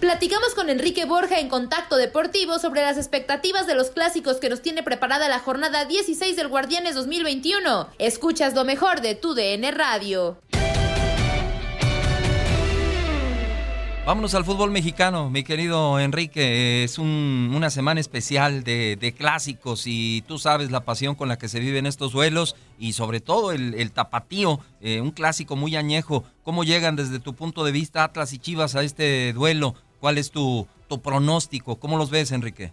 Platicamos con Enrique Borja en Contacto Deportivo sobre las expectativas de los clásicos que nos tiene preparada la jornada 16 del Guardianes 2021. Escuchas lo mejor de tu DN Radio. Vámonos al fútbol mexicano, mi querido Enrique. Es un- una semana especial de, clásicos y tú sabes la pasión con la que se viven estos duelos y sobre todo el, el tapatío, eh, un clásico muy añejo. ¿Cómo llegan desde tu punto de vista Atlas y Chivas a este duelo? ¿Cuál es tu, pronóstico? ¿Cómo los ves, Enrique?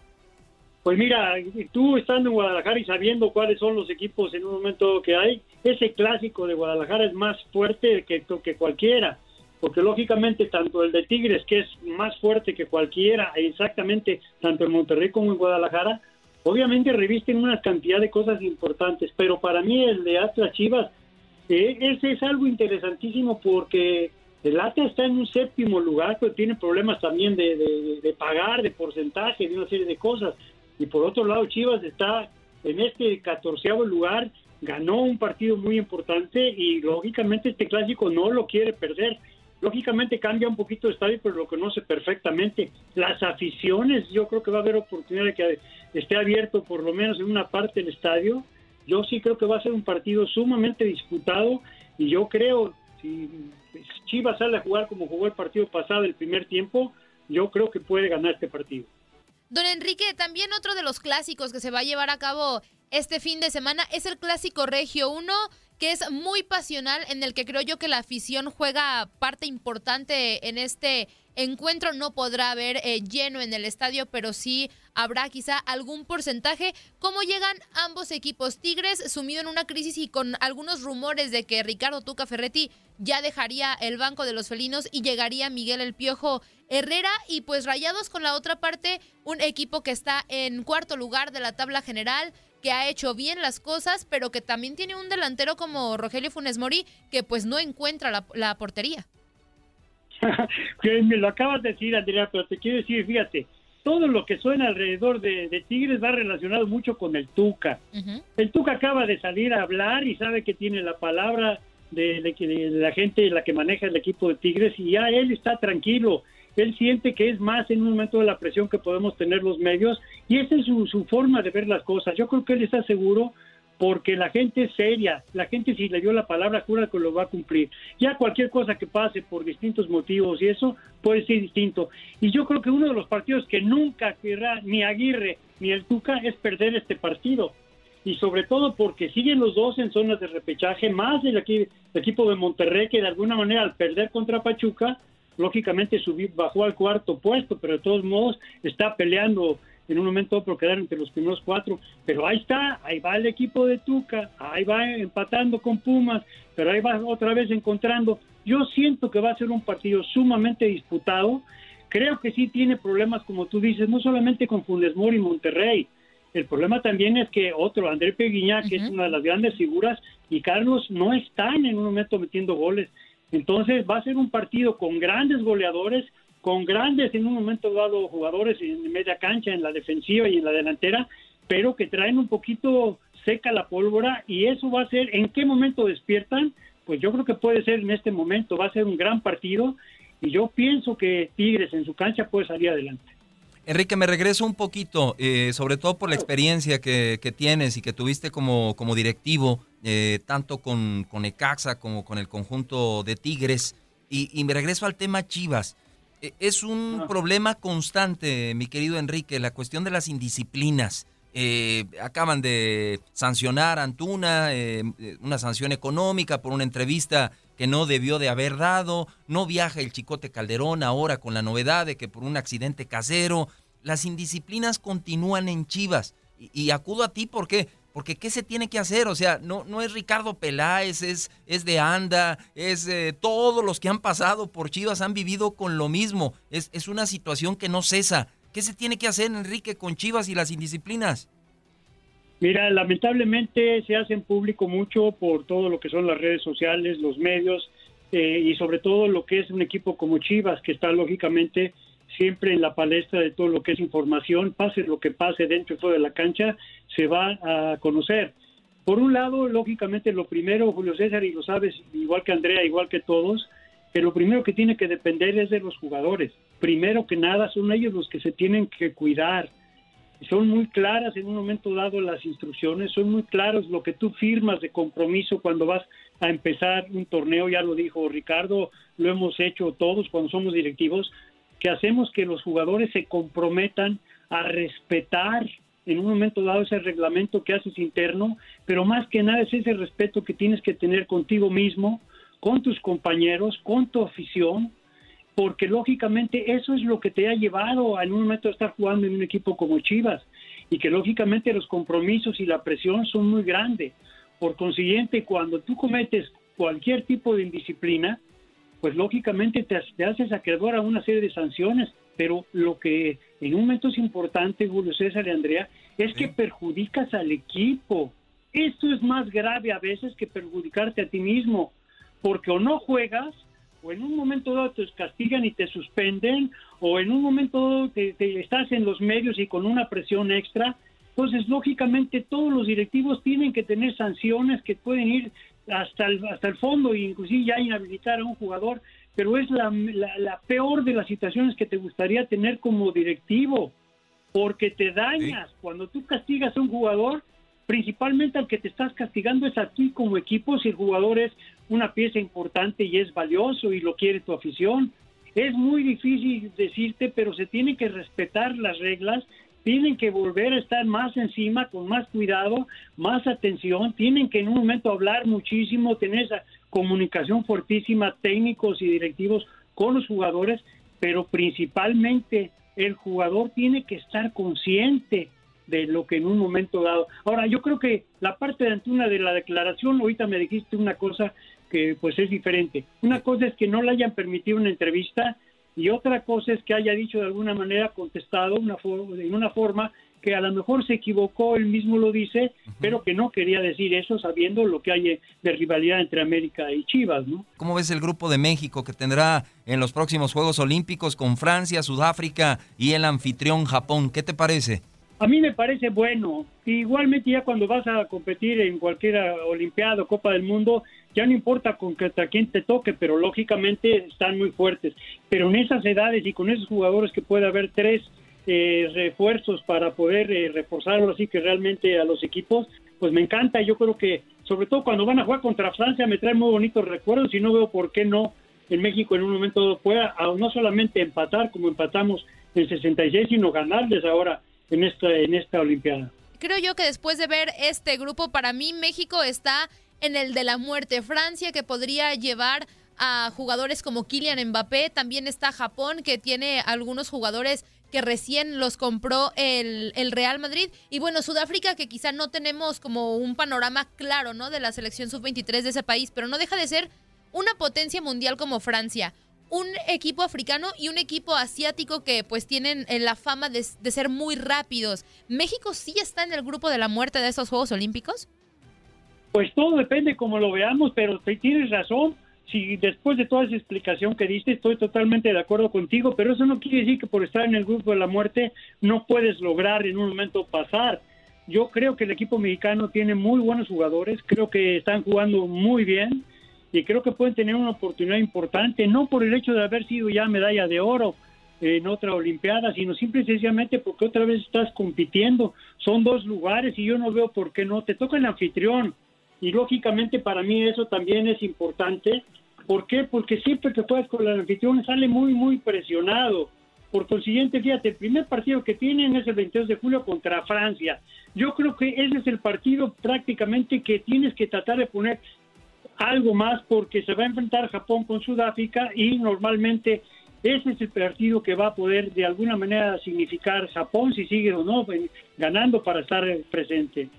Pues mira, tú estando en Guadalajara y sabiendo cuáles son los equipos en un momento que hay, ese clásico de Guadalajara es más fuerte que, que cualquiera, porque lógicamente tanto el de Tigres, que es más fuerte que cualquiera, exactamente tanto en Monterrey como en Guadalajara, obviamente revisten una cantidad de cosas importantes, pero para mí el de Atlas Chivas, eh, ese es algo interesantísimo porque el Atlas está en un séptimo lugar, pero tiene problemas también de, de- de pagar, de porcentaje, de una serie de cosas. Y por otro lado, Chivas está en este catorceavo lugar, ganó un partido muy importante y lógicamente este clásico no lo quiere perder. Lógicamente cambia un poquito el estadio, pero lo conoce perfectamente. Las aficiones, yo creo que va a haber oportunidad de que esté abierto por lo menos en una parte del estadio. Yo sí creo que va a ser un partido sumamente disputado y yo creo, si Chivas sale a jugar como jugó el partido pasado, el primer tiempo, yo creo que puede ganar este partido. Don Enrique, también otro de los clásicos que se va a llevar a cabo este fin de semana es el Clásico Regio 1, que es muy pasional, en el que creo yo que la afición juega parte importante en este encuentro. No podrá haber eh, lleno en el estadio, pero sí habrá quizá algún porcentaje. ¿Cómo llegan ambos equipos? Tigres sumido en una crisis y con algunos rumores de que Ricardo Tuca Ferretti ya dejaría el banco de los felinos y llegaría Miguel El Piojo Herrera y pues Rayados con la otra parte, un equipo que está en cuarto lugar de la tabla general, que ha hecho bien las cosas, pero que también tiene un delantero como Rogelio Funes Mori que pues no encuentra la, la portería. que me lo acabas de decir, Andrea, pero te quiero decir, fíjate, todo lo que suena alrededor de, de Tigres va relacionado mucho con el Tuca. El Tuca acaba de salir a hablar y sabe que tiene la palabra de, de de la gente la que maneja el equipo de Tigres y ya él está tranquilo. Él siente que es más en un momento de la presión que podemos tener los medios y esa es su, su forma de ver las cosas. Yo creo que él está seguro porque la gente es seria, la gente si le dio la palabra jura que lo va a cumplir. Ya cualquier cosa que pase por distintos motivos y eso puede ser distinto. Y yo creo que uno de los partidos que nunca querrá ni Aguirre ni el Tuca es perder este partido. y sobre todo porque siguen los dos en zonas de repechaje, más el, el equipo de Monterrey que de alguna manera al perder contra Pachuca, lógicamente subió, bajó al cuarto puesto, pero de todos modos está peleando en un momento por quedar entre los primeros cuatro, pero ahí está, ahí va el equipo de Tuca, ahí va empatando con Pumas, pero ahí va otra vez encontrando. Yo siento que va a ser un partido sumamente disputado, creo que sí tiene problemas, como tú dices, no solamente con Funes Mori y Monterrey, el problema también es que otro, André Peguiñá, que es una de las grandes figuras, y Carlos no están en un momento metiendo goles. Entonces va a ser un partido con grandes goleadores, con grandes en un momento dado jugadores en media cancha, en la defensiva y en la delantera, pero que traen un poquito seca la pólvora y eso va a ser, ¿en qué momento despiertan? Pues yo creo que puede ser en este momento, va a ser un gran partido y yo pienso que Tigres en su cancha puede salir adelante. Enrique, me regreso un poquito, eh, sobre todo por la experiencia que, que tienes y que tuviste como, como directivo, eh, tanto con, con Ecaxa como con el conjunto de Tigres. Y, y me regreso al tema Chivas. Eh, es un problema constante, mi querido Enrique, la cuestión de las indisciplinas. Eh, acaban de sancionar a Antuna, eh, eh, una sanción económica por una entrevista que no debió de haber dado. No viaja el Chicote Calderón ahora con la novedad de que por un accidente casero. Las indisciplinas continúan en Chivas. Y, y acudo a ti, ¿por qué? Porque ¿qué se tiene que hacer? O sea, no, no es Ricardo Peláez, es, es de Anda, es eh, todos los que han pasado por Chivas han vivido con lo mismo. Es, es una situación que no cesa. ¿Qué se tiene que hacer, Enrique, con Chivas y las indisciplinas? Mira, lamentablemente se hacen público mucho por todo lo que son las redes sociales, los medios eh, y sobre todo lo que es un equipo como Chivas, que está lógicamente siempre en la palestra de todo lo que es información, pase lo que pase dentro y fuera de la cancha, se va a conocer. Por un lado, lógicamente, lo primero, Julio César, y lo sabes, igual que Andrea, igual que todos, que lo primero que tiene que depender es de los jugadores. Primero que nada, son ellos los que se tienen que cuidar. Son muy claras en un momento dado las instrucciones, son muy claros lo que tú firmas de compromiso cuando vas a empezar un torneo, ya lo dijo Ricardo, lo hemos hecho todos cuando somos directivos, que hacemos que los jugadores se comprometan a respetar en un momento dado ese reglamento que haces interno, pero más que nada es ese respeto que tienes que tener contigo mismo, con tus compañeros, con tu afición, porque lógicamente eso es lo que te ha llevado a en un momento a estar jugando en un equipo como Chivas y que lógicamente los compromisos y la presión son muy grandes. Por consiguiente, cuando tú cometes cualquier tipo de indisciplina, pues lógicamente te, te haces acreedor a una serie de sanciones, pero lo que en un momento es importante, Julio César y Andrea, es que perjudicas al equipo. Esto es más grave a veces que perjudicarte a ti mismo, porque o no juegas, o en un momento dado te castigan y te suspenden, o en un momento dado te, te estás en los medios y con una presión extra. Entonces, lógicamente, todos los directivos tienen que tener sanciones que pueden ir hasta el, hasta el fondo e inclusive ya inhabilitar a un jugador, pero es la, la, la peor de las situaciones que te gustaría tener como directivo, porque te dañas. Cuando tú castigas a un jugador, principalmente al que te estás castigando es a ti como equipo, si el jugador es una pieza importante y es valioso y lo quiere tu afición. Es muy difícil decirte, pero se tienen que respetar las reglas, tienen que volver a estar más encima, con más cuidado, más atención, tienen que en un momento hablar muchísimo, tener esa comunicación fuertísima, técnicos y directivos con los jugadores, pero principalmente el jugador tiene que estar consciente de lo que en un momento dado. Ahora, yo creo que la parte de Antuna de la declaración, ahorita me dijiste una cosa que pues es diferente. Una cosa es que no le hayan permitido una entrevista y otra cosa es que haya dicho de alguna manera contestado una en una forma que a lo mejor se equivocó, él mismo lo dice, pero que no quería decir eso sabiendo lo que hay de rivalidad entre América y Chivas, ¿no? ¿Cómo ves el grupo de México que tendrá en los próximos Juegos Olímpicos con Francia, Sudáfrica y el anfitrión Japón? ¿Qué te parece? A mí me parece bueno. Igualmente ya cuando vas a competir en cualquier Olimpiada o Copa del Mundo, ya no importa contra quién te toque, pero lógicamente están muy fuertes. Pero en esas edades y con esos jugadores que puede haber tres eh, refuerzos para poder eh, reforzarlo así que realmente a los equipos, pues me encanta. Yo creo que sobre todo cuando van a jugar contra Francia me trae muy bonitos recuerdos y no veo por qué no en México en un momento pueda no solamente empatar como empatamos en 66, sino ganarles ahora en esta, en esta Olimpiada. creo yo que después de ver este grupo, para mí México está en el de la muerte. Francia que podría llevar a jugadores como Kylian Mbappé, también está Japón que tiene algunos jugadores que recién los compró el, Real Madrid. Y bueno, Sudáfrica, que quizá no tenemos como un panorama claro, ¿no? De la selección sub-23 de ese país, pero no deja de ser una potencia mundial como Francia. Un equipo africano y un equipo asiático que pues tienen eh, la fama de, de ser muy rápidos. ¿México sí está en el grupo de la muerte de estos Juegos Olímpicos? Pues todo depende como lo veamos, pero tienes razón si después de toda esa explicación que diste, estoy totalmente de acuerdo contigo, pero eso no quiere decir que por estar en el grupo de la muerte no puedes lograr en un momento pasar. Yo creo que el equipo mexicano tiene muy buenos jugadores, creo que están jugando muy bien y creo que pueden tener una oportunidad importante, no por el hecho de haber sido ya medalla de oro en otra Olimpiada, sino simple y sencillamente porque otra vez estás compitiendo. Son dos lugares y yo no veo por qué no. Te toca el anfitrión y lógicamente para mí eso también es importante. ¿Por qué? Porque siempre que juegas con el anfitrión sale muy, muy presionado. Por consiguiente, fíjate, el primer partido que tienen es el 22 de julio contra Francia. Yo creo que ese es el partido prácticamente que tienes que tratar de poner algo más porque se va a enfrentar Japón con Sudáfrica y normalmente ese es el partido que va a poder de alguna manera significar Japón si sigue o no ganando para estar presente.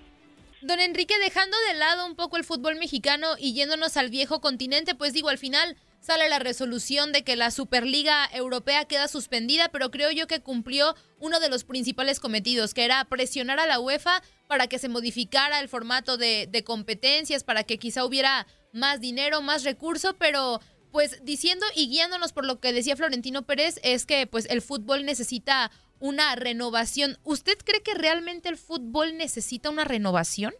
Don Enrique, dejando de lado un poco el fútbol mexicano y yéndonos al viejo continente, pues digo, al final sale la resolución de que la Superliga Europea queda suspendida, pero creo yo que cumplió uno de los principales cometidos, que era presionar a la UEFA para que se modificara el formato de, de competencias, para que quizá hubiera más dinero, más recurso, pero pues diciendo y guiándonos por lo que decía Florentino Pérez, es que pues el fútbol necesita una renovación. ¿Usted cree que realmente el fútbol necesita una renovación?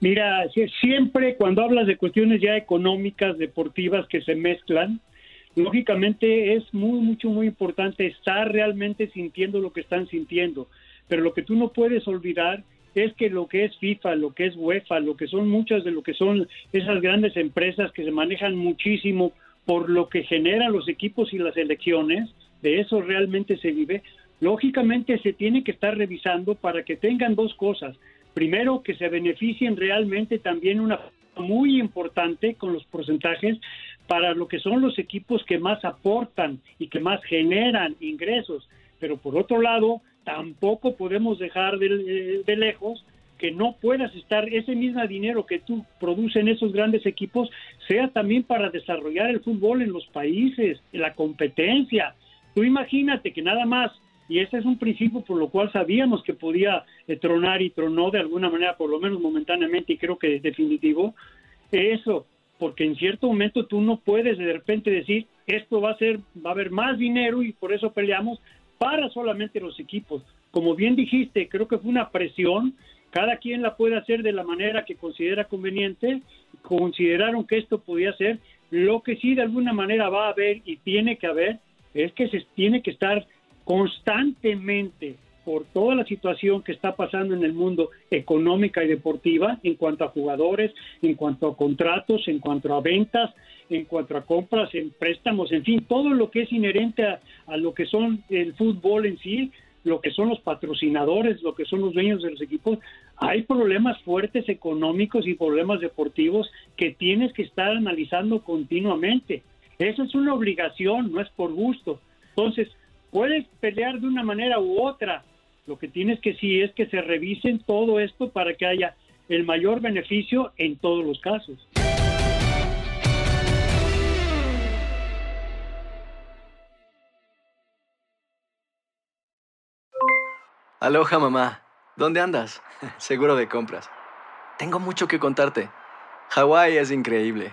Mira, siempre cuando hablas de cuestiones ya económicas, deportivas que se mezclan, lógicamente es muy, mucho, muy importante estar realmente sintiendo lo que están sintiendo. Pero lo que tú no puedes olvidar es que lo que es FIFA, lo que es UEFA, lo que son muchas de lo que son esas grandes empresas que se manejan muchísimo por lo que generan los equipos y las elecciones, de eso realmente se vive, lógicamente se tiene que estar revisando para que tengan dos cosas. Primero, que se beneficien realmente también una muy importante con los porcentajes para lo que son los equipos que más aportan y que más generan ingresos. Pero por otro lado, tampoco podemos dejar de, de lejos que no puedas estar, ese mismo dinero que tú produces en esos grandes equipos, sea también para desarrollar el fútbol en los países, la competencia, Tú imagínate que nada más, y ese es un principio por lo cual sabíamos que podía eh, tronar y tronó de alguna manera, por lo menos momentáneamente, y creo que es definitivo, eso, porque en cierto momento tú no puedes de repente decir, esto va a ser, va a haber más dinero y por eso peleamos para solamente los equipos. Como bien dijiste, creo que fue una presión, cada quien la puede hacer de la manera que considera conveniente, consideraron que esto podía ser, lo que sí de alguna manera va a haber y tiene que haber es que se tiene que estar constantemente por toda la situación que está pasando en el mundo económica y deportiva en cuanto a jugadores, en cuanto a contratos, en cuanto a ventas, en cuanto a compras, en préstamos, en fin, todo lo que es inherente a, lo que son el fútbol en sí, lo que son los patrocinadores, lo que son los dueños de los equipos, hay problemas fuertes económicos y problemas deportivos que tienes que estar analizando continuamente. Eso es una obligación, no es por gusto. Entonces, puedes pelear de una manera u otra. Lo que tienes que sí es que se revisen todo esto para que haya el mayor beneficio en todos los casos. Aloha mamá, ¿dónde andas? Seguro de compras. Tengo mucho que contarte. Hawái es increíble.